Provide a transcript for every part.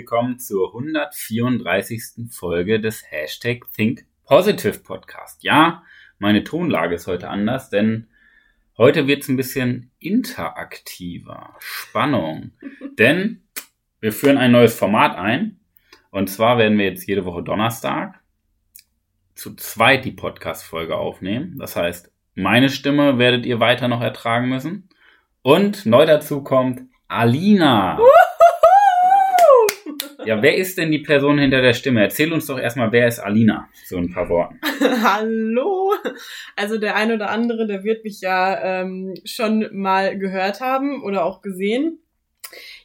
willkommen zur 134. Folge des Hashtag Think Positive Podcast. Ja, meine Tonlage ist heute anders, denn heute wird es ein bisschen interaktiver. Spannung. denn wir führen ein neues Format ein. Und zwar werden wir jetzt jede Woche Donnerstag zu zweit die Podcast-Folge aufnehmen. Das heißt, meine Stimme werdet ihr weiter noch ertragen müssen. Und neu dazu kommt Alina. Ja, wer ist denn die Person hinter der Stimme? Erzähl uns doch erstmal, wer ist Alina? So ein paar Worten. Hallo. Also der eine oder andere, der wird mich ja ähm, schon mal gehört haben oder auch gesehen.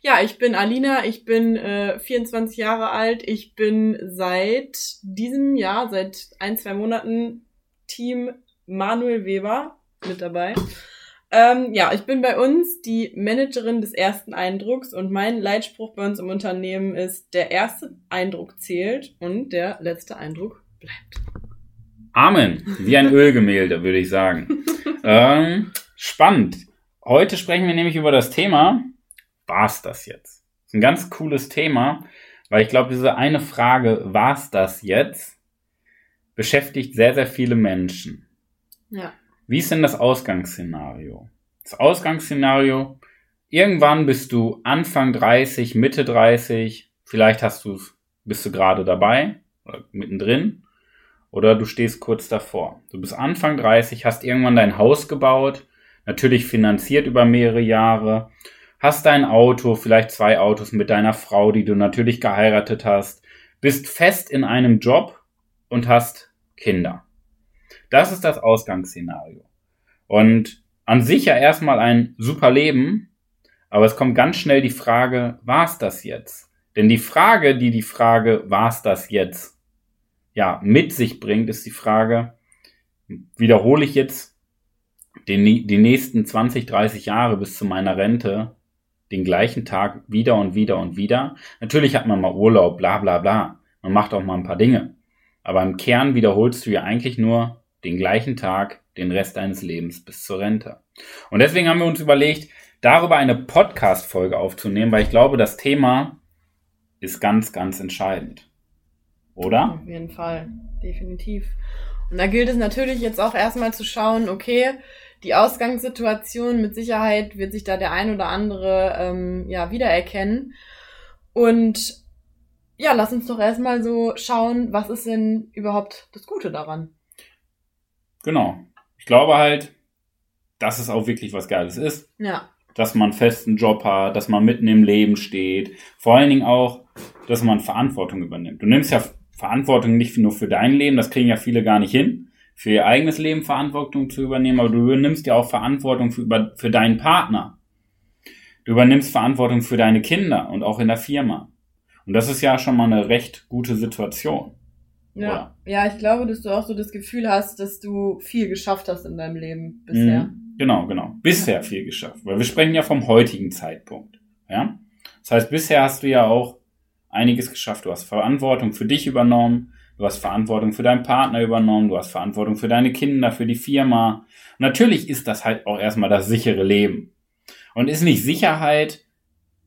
Ja, ich bin Alina, ich bin äh, 24 Jahre alt, ich bin seit diesem Jahr, seit ein, zwei Monaten Team Manuel Weber mit dabei. Ähm, ja, ich bin bei uns die Managerin des ersten Eindrucks und mein Leitspruch bei uns im Unternehmen ist, der erste Eindruck zählt und der letzte Eindruck bleibt. Amen. Wie ein Ölgemälde, würde ich sagen. ähm, spannend. Heute sprechen wir nämlich über das Thema, war's das jetzt? Das ist ein ganz cooles Thema, weil ich glaube, diese eine Frage, war's das jetzt, beschäftigt sehr, sehr viele Menschen. Ja. Wie ist denn das Ausgangsszenario? Das Ausgangsszenario, irgendwann bist du Anfang 30, Mitte 30, vielleicht hast du bist du gerade dabei oder mittendrin oder du stehst kurz davor. Du bist Anfang 30, hast irgendwann dein Haus gebaut, natürlich finanziert über mehrere Jahre, hast dein Auto, vielleicht zwei Autos mit deiner Frau, die du natürlich geheiratet hast, bist fest in einem Job und hast Kinder. Das ist das Ausgangsszenario. Und an sich ja erstmal ein super Leben, aber es kommt ganz schnell die Frage, war es das jetzt? Denn die Frage, die die Frage, war es das jetzt, ja, mit sich bringt, ist die Frage, wiederhole ich jetzt den, die nächsten 20, 30 Jahre bis zu meiner Rente den gleichen Tag wieder und wieder und wieder? Natürlich hat man mal Urlaub, bla bla bla. Man macht auch mal ein paar Dinge. Aber im Kern wiederholst du ja eigentlich nur den gleichen Tag, den Rest deines Lebens bis zur Rente. Und deswegen haben wir uns überlegt, darüber eine Podcast-Folge aufzunehmen, weil ich glaube, das Thema ist ganz, ganz entscheidend. Oder? Auf jeden Fall, definitiv. Und da gilt es natürlich jetzt auch erstmal zu schauen, okay, die Ausgangssituation mit Sicherheit wird sich da der ein oder andere ähm, ja wiedererkennen. Und ja, lass uns doch erstmal so schauen, was ist denn überhaupt das Gute daran? Genau. Ich glaube halt, dass es auch wirklich was Geiles ist. Ja. Dass man einen festen Job hat, dass man mitten im Leben steht. Vor allen Dingen auch, dass man Verantwortung übernimmt. Du nimmst ja Verantwortung nicht nur für dein Leben, das kriegen ja viele gar nicht hin, für ihr eigenes Leben Verantwortung zu übernehmen, aber du übernimmst ja auch Verantwortung für, für deinen Partner. Du übernimmst Verantwortung für deine Kinder und auch in der Firma. Und das ist ja schon mal eine recht gute Situation. Ja. ja, ich glaube, dass du auch so das Gefühl hast, dass du viel geschafft hast in deinem Leben bisher. Mhm. Genau, genau. Bisher viel geschafft. Weil wir sprechen ja vom heutigen Zeitpunkt. Ja? Das heißt, bisher hast du ja auch einiges geschafft. Du hast Verantwortung für dich übernommen. Du hast Verantwortung für deinen Partner übernommen. Du hast Verantwortung für deine Kinder, für die Firma. Und natürlich ist das halt auch erstmal das sichere Leben. Und ist nicht Sicherheit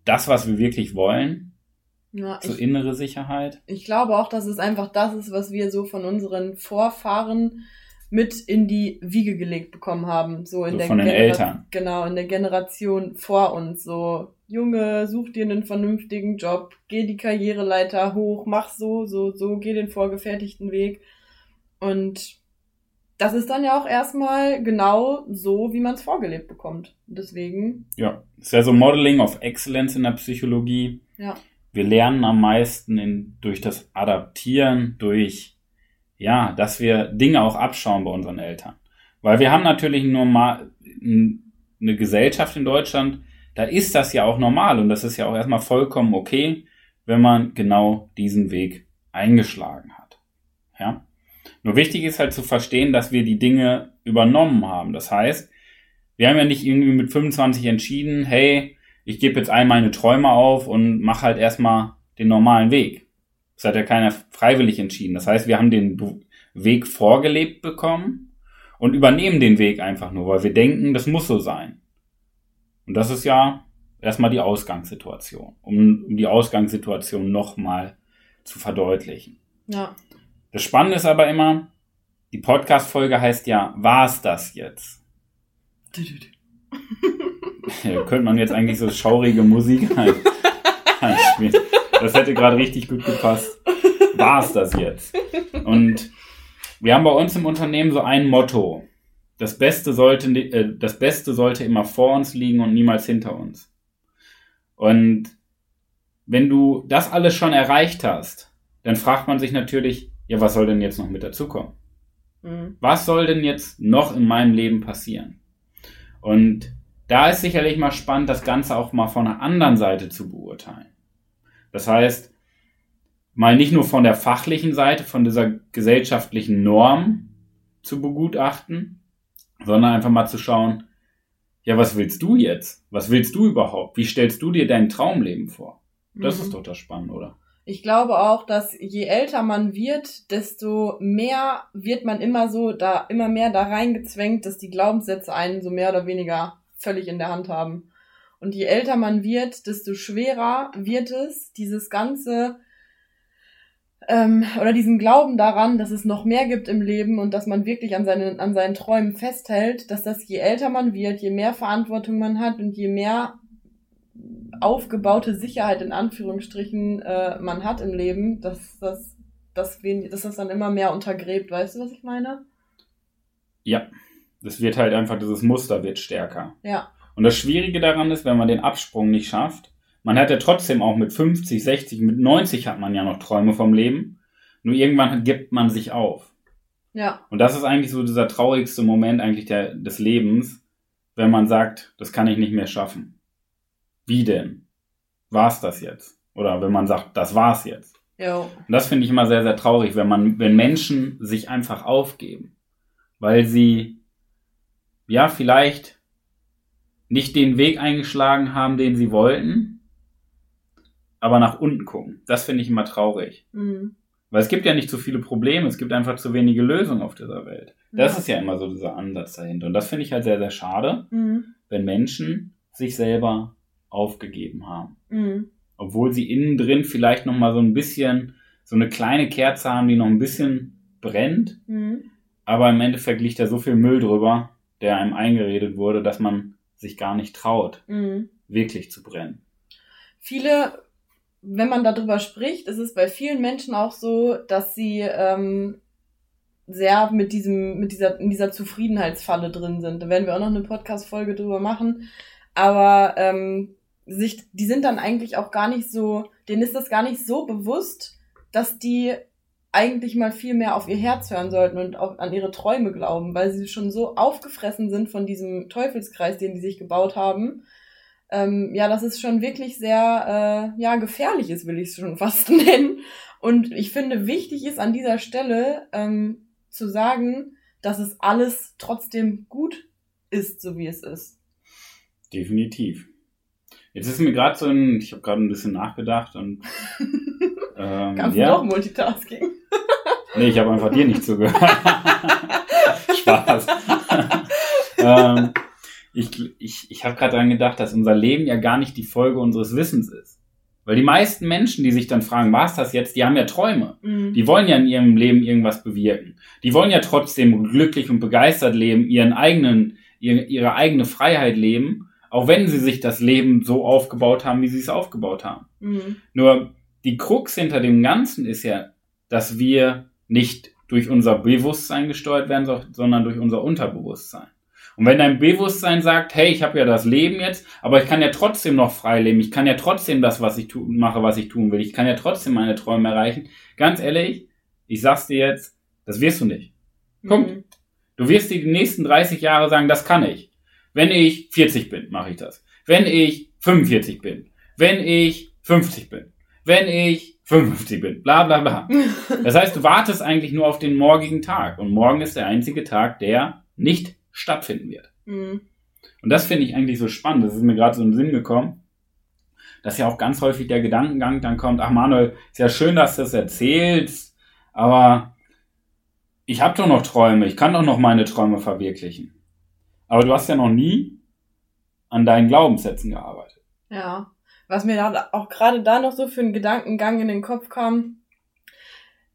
das, was wir wirklich wollen? Ja, so ich, innere Sicherheit. Ich glaube auch, dass es einfach das ist, was wir so von unseren Vorfahren mit in die Wiege gelegt bekommen haben. So in so der von den Eltern. Genau, in der Generation vor uns. So, Junge, such dir einen vernünftigen Job, geh die Karriereleiter hoch, mach so, so, so, geh den vorgefertigten Weg. Und das ist dann ja auch erstmal genau so, wie man es vorgelebt bekommt. Deswegen. Ja, ist ja so Modeling of Excellence in der Psychologie. Ja wir lernen am meisten in, durch das Adaptieren, durch, ja, dass wir Dinge auch abschauen bei unseren Eltern. Weil wir haben natürlich nur mal eine Gesellschaft in Deutschland, da ist das ja auch normal und das ist ja auch erstmal vollkommen okay, wenn man genau diesen Weg eingeschlagen hat. Ja? Nur wichtig ist halt zu verstehen, dass wir die Dinge übernommen haben. Das heißt, wir haben ja nicht irgendwie mit 25 entschieden, hey, ich gebe jetzt all meine Träume auf und mache halt erstmal den normalen Weg. Das hat ja keiner freiwillig entschieden. Das heißt, wir haben den Weg vorgelebt bekommen und übernehmen den Weg einfach nur, weil wir denken, das muss so sein. Und das ist ja erstmal die Ausgangssituation, um, die Ausgangssituation nochmal zu verdeutlichen. Ja. Das Spannende ist aber immer, die Podcast-Folge heißt ja, war's das jetzt? ja, könnte man jetzt eigentlich so schaurige Musik einspielen. Das hätte gerade richtig gut gepasst. War's das jetzt? Und wir haben bei uns im Unternehmen so ein Motto. Das Beste sollte, äh, das Beste sollte immer vor uns liegen und niemals hinter uns. Und wenn du das alles schon erreicht hast, dann fragt man sich natürlich, ja, was soll denn jetzt noch mit dazukommen? Mhm. Was soll denn jetzt noch in meinem Leben passieren? Und da ist sicherlich mal spannend, das Ganze auch mal von einer anderen Seite zu beurteilen. Das heißt, mal nicht nur von der fachlichen Seite, von dieser gesellschaftlichen Norm zu begutachten, sondern einfach mal zu schauen, ja, was willst du jetzt? Was willst du überhaupt? Wie stellst du dir dein Traumleben vor? Das mhm. ist doch das Spannende, oder? Ich glaube auch, dass je älter man wird, desto mehr wird man immer so da, immer mehr da reingezwängt, dass die Glaubenssätze einen so mehr oder weniger völlig in der Hand haben. Und je älter man wird, desto schwerer wird es, dieses ganze ähm, oder diesen Glauben daran, dass es noch mehr gibt im Leben und dass man wirklich an seinen, an seinen Träumen festhält, dass das je älter man wird, je mehr Verantwortung man hat und je mehr aufgebaute Sicherheit in Anführungsstrichen äh, man hat im Leben, dass das, dass, dass das dann immer mehr untergräbt. Weißt du, was ich meine? Ja, das wird halt einfach, dieses Muster wird stärker. Ja. Und das Schwierige daran ist, wenn man den Absprung nicht schafft, man hat ja trotzdem auch mit 50, 60, mit 90 hat man ja noch Träume vom Leben. Nur irgendwann gibt man sich auf. Ja. Und das ist eigentlich so dieser traurigste Moment eigentlich der, des Lebens, wenn man sagt, das kann ich nicht mehr schaffen. Wie denn? War's das jetzt? Oder wenn man sagt, das war's jetzt. Jo. Und das finde ich immer sehr, sehr traurig, wenn man, wenn Menschen sich einfach aufgeben. Weil sie, ja, vielleicht nicht den Weg eingeschlagen haben, den sie wollten, aber nach unten gucken. Das finde ich immer traurig. Mhm. Weil es gibt ja nicht so viele Probleme, es gibt einfach zu wenige Lösungen auf dieser Welt. Das ja. ist ja immer so dieser Ansatz dahinter. Und das finde ich halt sehr, sehr schade, mhm. wenn Menschen sich selber aufgegeben haben. Mhm. Obwohl sie innen drin vielleicht noch mal so ein bisschen, so eine kleine Kerze haben, die noch ein bisschen brennt. Mhm. Aber im Endeffekt liegt da so viel Müll drüber, der einem eingeredet wurde, dass man sich gar nicht traut, mhm. wirklich zu brennen. Viele, wenn man darüber spricht, ist es bei vielen Menschen auch so, dass sie ähm, sehr mit diesem, mit dieser, in dieser Zufriedenheitsfalle drin sind. Da werden wir auch noch eine Podcast-Folge drüber machen. Aber ähm, sich, die sind dann eigentlich auch gar nicht so, denen ist das gar nicht so bewusst, dass die eigentlich mal viel mehr auf ihr Herz hören sollten und auch an ihre Träume glauben, weil sie schon so aufgefressen sind von diesem Teufelskreis, den die sich gebaut haben. Ähm, ja, das ist schon wirklich sehr, äh, ja, gefährlich ist, will ich es schon fast nennen. Und ich finde, wichtig ist an dieser Stelle ähm, zu sagen, dass es alles trotzdem gut ist, so wie es ist. Definitiv. Jetzt ist mir gerade so ein, ich habe gerade ein bisschen nachgedacht und ähm, Kannst ja. du doch Multitasking? Nee, ich habe einfach dir nicht zugehört. Spaß. ähm, ich ich, ich habe gerade daran gedacht, dass unser Leben ja gar nicht die Folge unseres Wissens ist. Weil die meisten Menschen, die sich dann fragen, was das jetzt, die haben ja Träume. Mhm. Die wollen ja in ihrem Leben irgendwas bewirken. Die wollen ja trotzdem glücklich und begeistert leben, ihren eigenen, ihre, ihre eigene Freiheit leben auch wenn sie sich das Leben so aufgebaut haben, wie sie es aufgebaut haben. Mhm. Nur die Krux hinter dem Ganzen ist ja, dass wir nicht durch unser Bewusstsein gesteuert werden, sondern durch unser Unterbewusstsein. Und wenn dein Bewusstsein sagt, hey, ich habe ja das Leben jetzt, aber ich kann ja trotzdem noch frei leben, ich kann ja trotzdem das, was ich mache, was ich tun will, ich kann ja trotzdem meine Träume erreichen. Ganz ehrlich, ich sag's dir jetzt, das wirst du nicht. Punkt. Mhm. Du wirst dir die nächsten 30 Jahre sagen, das kann ich. Wenn ich 40 bin, mache ich das. Wenn ich 45 bin. Wenn ich 50 bin. Wenn ich 55 bin. Bla bla bla. Das heißt, du wartest eigentlich nur auf den morgigen Tag. Und morgen ist der einzige Tag, der nicht stattfinden wird. Mhm. Und das finde ich eigentlich so spannend. Das ist mir gerade so den Sinn gekommen. Dass ja auch ganz häufig der Gedankengang dann kommt, ach Manuel, ist ja schön, dass du das erzählst, aber ich habe doch noch Träume, ich kann doch noch meine Träume verwirklichen. Aber du hast ja noch nie an deinen Glaubenssätzen gearbeitet. Ja. Was mir da auch gerade da noch so für einen Gedankengang in den Kopf kam,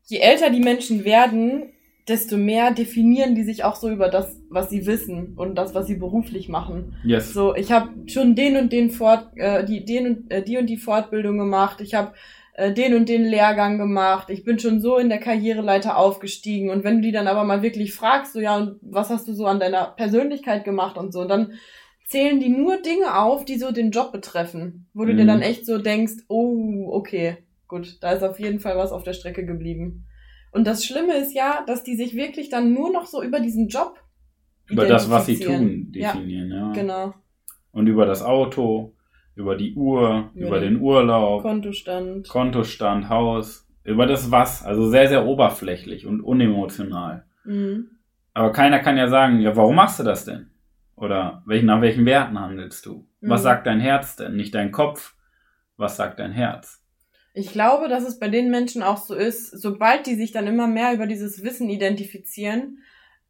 je älter die Menschen werden, desto mehr definieren die sich auch so über das, was sie wissen und das, was sie beruflich machen. Yes. So, ich habe schon den und den Fort, äh, die, den und, äh, die und die Fortbildung gemacht. Ich habe äh, den und den Lehrgang gemacht. Ich bin schon so in der Karriereleiter aufgestiegen. Und wenn du die dann aber mal wirklich fragst, so ja, und was hast du so an deiner Persönlichkeit gemacht und so, dann zählen die nur Dinge auf, die so den Job betreffen, wo du Mhm. dir dann echt so denkst, oh, okay, gut, da ist auf jeden Fall was auf der Strecke geblieben. Und das Schlimme ist ja, dass die sich wirklich dann nur noch so über diesen Job Über das, was sie tun, definieren, ja. Ja, genau. Und über das Auto, über die Uhr, Über über den den Urlaub, Kontostand. Kontostand, Haus, über das Was. Also sehr, sehr oberflächlich und unemotional. Mhm. Aber keiner kann ja sagen, ja, warum machst du das denn? Oder welchen, nach welchen Werten handelst du? Was Mhm. sagt dein Herz denn? Nicht dein Kopf. Was sagt dein Herz? Ich glaube, dass es bei den Menschen auch so ist, sobald die sich dann immer mehr über dieses Wissen identifizieren,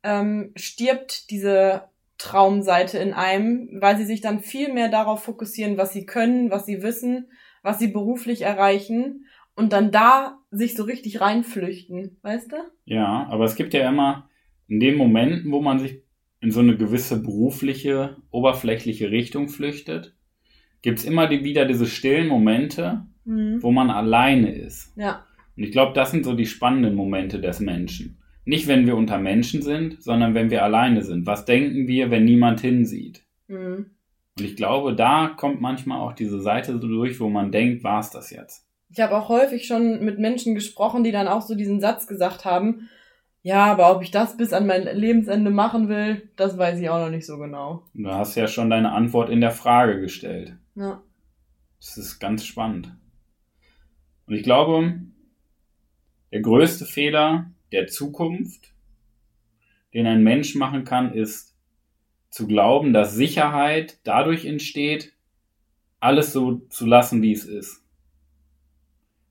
ähm, stirbt diese Traumseite in einem, weil sie sich dann viel mehr darauf fokussieren, was sie können, was sie wissen, was sie beruflich erreichen und dann da sich so richtig reinflüchten, weißt du? Ja, aber es gibt ja immer in den Momenten, wo man sich in so eine gewisse berufliche, oberflächliche Richtung flüchtet, gibt's immer die, wieder diese stillen Momente, Mhm. wo man alleine ist. Ja, Und ich glaube, das sind so die spannenden Momente des Menschen. Nicht, wenn wir unter Menschen sind, sondern wenn wir alleine sind. Was denken wir, wenn niemand hinsieht? mhm. Und ich glaube, da kommt manchmal auch diese Seite so durch, wo man denkt, war's das jetzt? Ich habe auch häufig schon mit Menschen gesprochen, die dann auch so diesen Satz gesagt haben, ja, aber ob ich das bis an mein Lebensende machen will, das weiß ich auch noch nicht so genau. Du hast ja schon deine Antwort in der Frage gestellt. Ja. Das ist ganz spannend. Und ich glaube, der größte Fehler der Zukunft, den ein Mensch machen kann, ist zu glauben, dass Sicherheit dadurch entsteht, alles so zu lassen, wie es ist.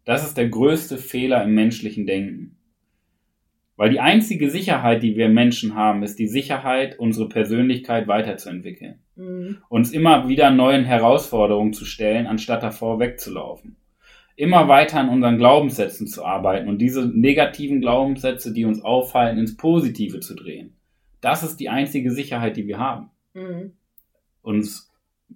Das ist der größte Fehler im menschlichen Denken. Weil die einzige Sicherheit, die wir Menschen haben, ist die Sicherheit, unsere Persönlichkeit weiterzuentwickeln Mhm. uns immer wieder neuen Herausforderungen zu stellen, anstatt davor wegzulaufen. Immer weiter an unseren Glaubenssätzen zu arbeiten und diese negativen Glaubenssätze, die uns auffallen, ins Positive zu drehen. Das ist die einzige Sicherheit, die wir haben, Mhm. uns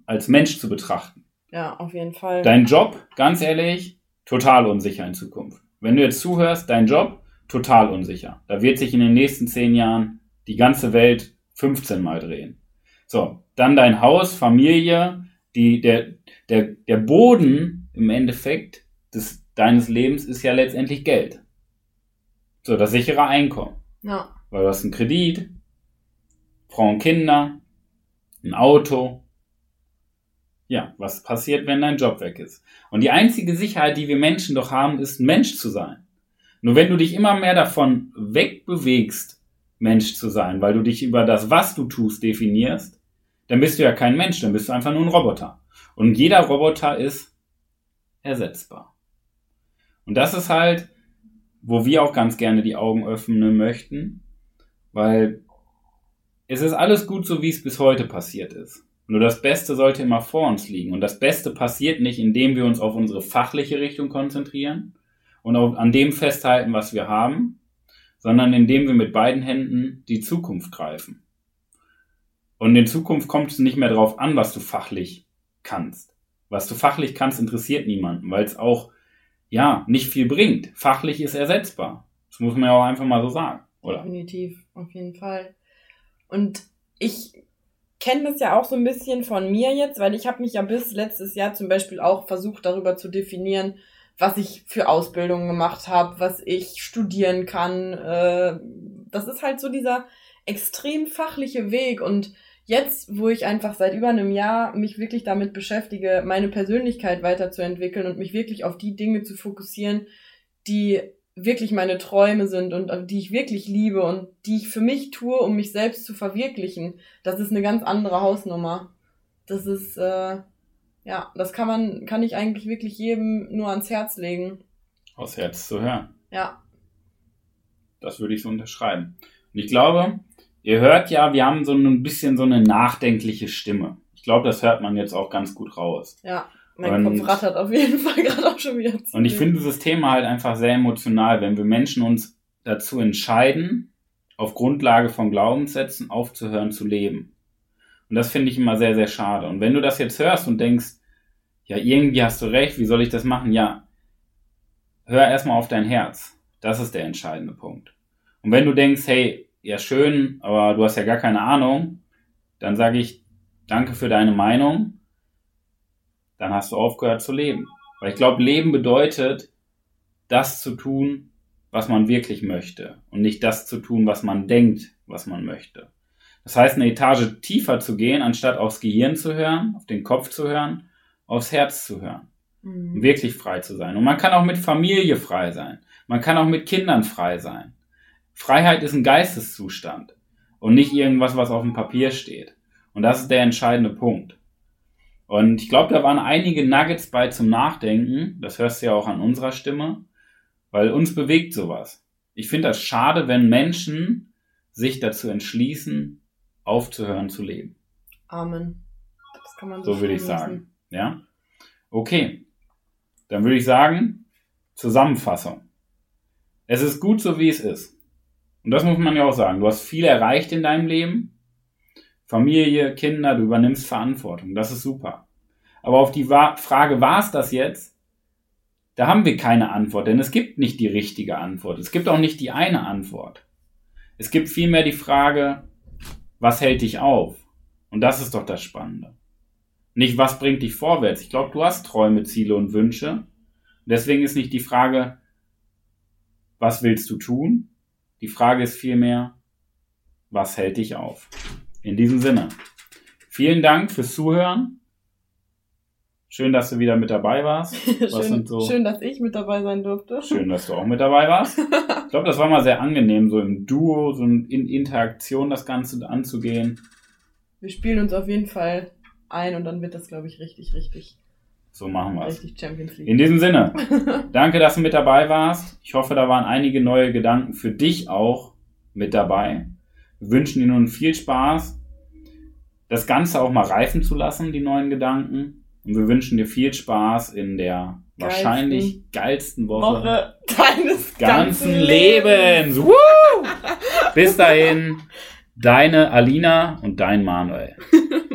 als Mensch zu betrachten. Ja, auf jeden Fall. Dein Job, ganz ehrlich, total unsicher in Zukunft. Wenn du jetzt zuhörst, dein Job, total unsicher. Da wird sich in den nächsten zehn Jahren die ganze Welt 15 Mal drehen. So, dann dein Haus, Familie, die, der, der, der Boden im Endeffekt des, deines Lebens ist ja letztendlich Geld. So, das sichere Einkommen. ja. Weil du hast einen Kredit, Frauen, Kinder, ein Auto. Ja, was passiert, wenn dein Job weg ist? Und die einzige Sicherheit, die wir Menschen doch haben, ist, ein Mensch zu sein. Nur wenn du dich immer mehr davon wegbewegst, Mensch zu sein, weil du dich über das, was du tust, definierst, dann bist du ja kein Mensch, dann bist du einfach nur ein Roboter. Und jeder Roboter ist ersetzbar. Und das ist halt, wo wir auch ganz gerne die Augen öffnen möchten, weil es ist alles gut so, wie es bis heute passiert ist. Nur das Beste sollte immer vor uns liegen. Und das Beste passiert nicht, indem wir uns auf unsere fachliche Richtung konzentrieren und auf, an dem festhalten, was wir haben, sondern indem wir mit beiden Händen die Zukunft greifen. Und in Zukunft kommt es nicht mehr darauf an, was du fachlich kannst. Was du fachlich kannst, interessiert niemanden, weil es auch, ja, nicht viel bringt. Fachlich ist ersetzbar. Das muss man ja auch einfach mal so sagen, oder? Definitiv, auf jeden Fall. Und ich kenne das ja auch so ein bisschen von mir jetzt, weil ich habe mich ja bis letztes Jahr zum Beispiel auch versucht, darüber zu definieren, was ich für Ausbildungen gemacht habe, was ich studieren kann. Äh, das ist halt so dieser extrem fachliche Weg und jetzt, wo ich einfach seit über einem Jahr mich wirklich damit beschäftige, meine Persönlichkeit weiterzuentwickeln und mich wirklich auf die Dinge zu fokussieren, die wirklich meine Träume sind und äh, die ich wirklich liebe und die ich für mich tue, um mich selbst zu verwirklichen, das ist eine ganz andere Hausnummer. Das ist, äh, ja, das kann man, kann ich eigentlich wirklich jedem nur ans Herz legen. Aus Herz zu hören. Ja. Das würde ich so unterschreiben. Und ich glaube, ihr hört ja, wir haben so ein bisschen so eine nachdenkliche Stimme. Ich glaube, das hört man jetzt auch ganz gut raus. Ja, mein und, Kopf rattert auf jeden Fall gerade auch schon wieder. Zu und ich finde dieses Thema halt einfach sehr emotional, wenn wir Menschen uns dazu entscheiden, auf Grundlage von Glaubenssätzen aufzuhören zu leben. Und das finde ich immer sehr, sehr schade. Und wenn du das jetzt hörst und denkst, ja, irgendwie hast du recht, wie soll ich das machen? Ja, hör erstmal auf dein Herz. Das ist der entscheidende Punkt. Und wenn du denkst, hey, ja schön, aber du hast ja gar keine Ahnung, dann sage ich, danke für deine Meinung. Dann hast du aufgehört zu leben. Weil ich glaube, Leben bedeutet, das zu tun, was man wirklich möchte und nicht das zu tun, was man denkt, was man möchte. Das heißt, eine Etage tiefer zu gehen, anstatt aufs Gehirn zu hören, auf den Kopf zu hören, aufs Herz zu hören. Mhm. Wirklich frei zu sein. Und man kann auch mit Familie frei sein. Man kann auch mit Kindern frei sein. Freiheit ist ein Geisteszustand und nicht irgendwas, was auf dem Papier steht. Und das ist der entscheidende Punkt. Und ich glaube, da waren einige Nuggets bei zum Nachdenken. Das hörst du ja auch an unserer Stimme, weil uns bewegt sowas. Ich finde das schade, wenn Menschen sich dazu entschließen, aufzuhören zu leben. Amen. Das kann man so, so würde ich sagen. Ja? Okay. Dann würde ich sagen, Zusammenfassung. Es ist gut so, wie es ist. Und das muss man ja auch sagen. Du hast viel erreicht in deinem Leben. Familie, Kinder, du übernimmst Verantwortung. Das ist super. Aber auf die Frage, war es das jetzt? Da haben wir keine Antwort, denn es gibt nicht die richtige Antwort. Es gibt auch nicht die eine Antwort. Es gibt vielmehr die Frage, was hält dich auf? Und das ist doch das Spannende. Nicht, was bringt dich vorwärts. Ich glaube, du hast Träume, Ziele und Wünsche. Deswegen ist nicht die Frage, was willst du tun? Die Frage ist vielmehr, was hält dich auf? In diesem Sinne, vielen Dank fürs Zuhören. Schön, dass du wieder mit dabei warst. schön, so schön, dass ich mit dabei sein durfte. Schön, dass du auch mit dabei warst. Ich glaube, das war mal sehr angenehm, so im Duo, so in Interaktion das Ganze anzugehen. Wir spielen uns auf jeden Fall ein und dann wird das, glaube ich, richtig, richtig. So machen wir es. Richtig Champions League. In diesem Sinne, danke, dass du mit dabei warst. Ich hoffe, da waren einige neue Gedanken für dich auch mit dabei. Wir wünschen dir nun viel Spaß, das Ganze auch mal reifen zu lassen, die neuen Gedanken. Und wir wünschen dir viel Spaß in der Geilsten. wahrscheinlich geilsten Woche, Woche deines ganzen, ganzen Lebens. Lebens. Bis dahin, deine Alina und dein Manuel.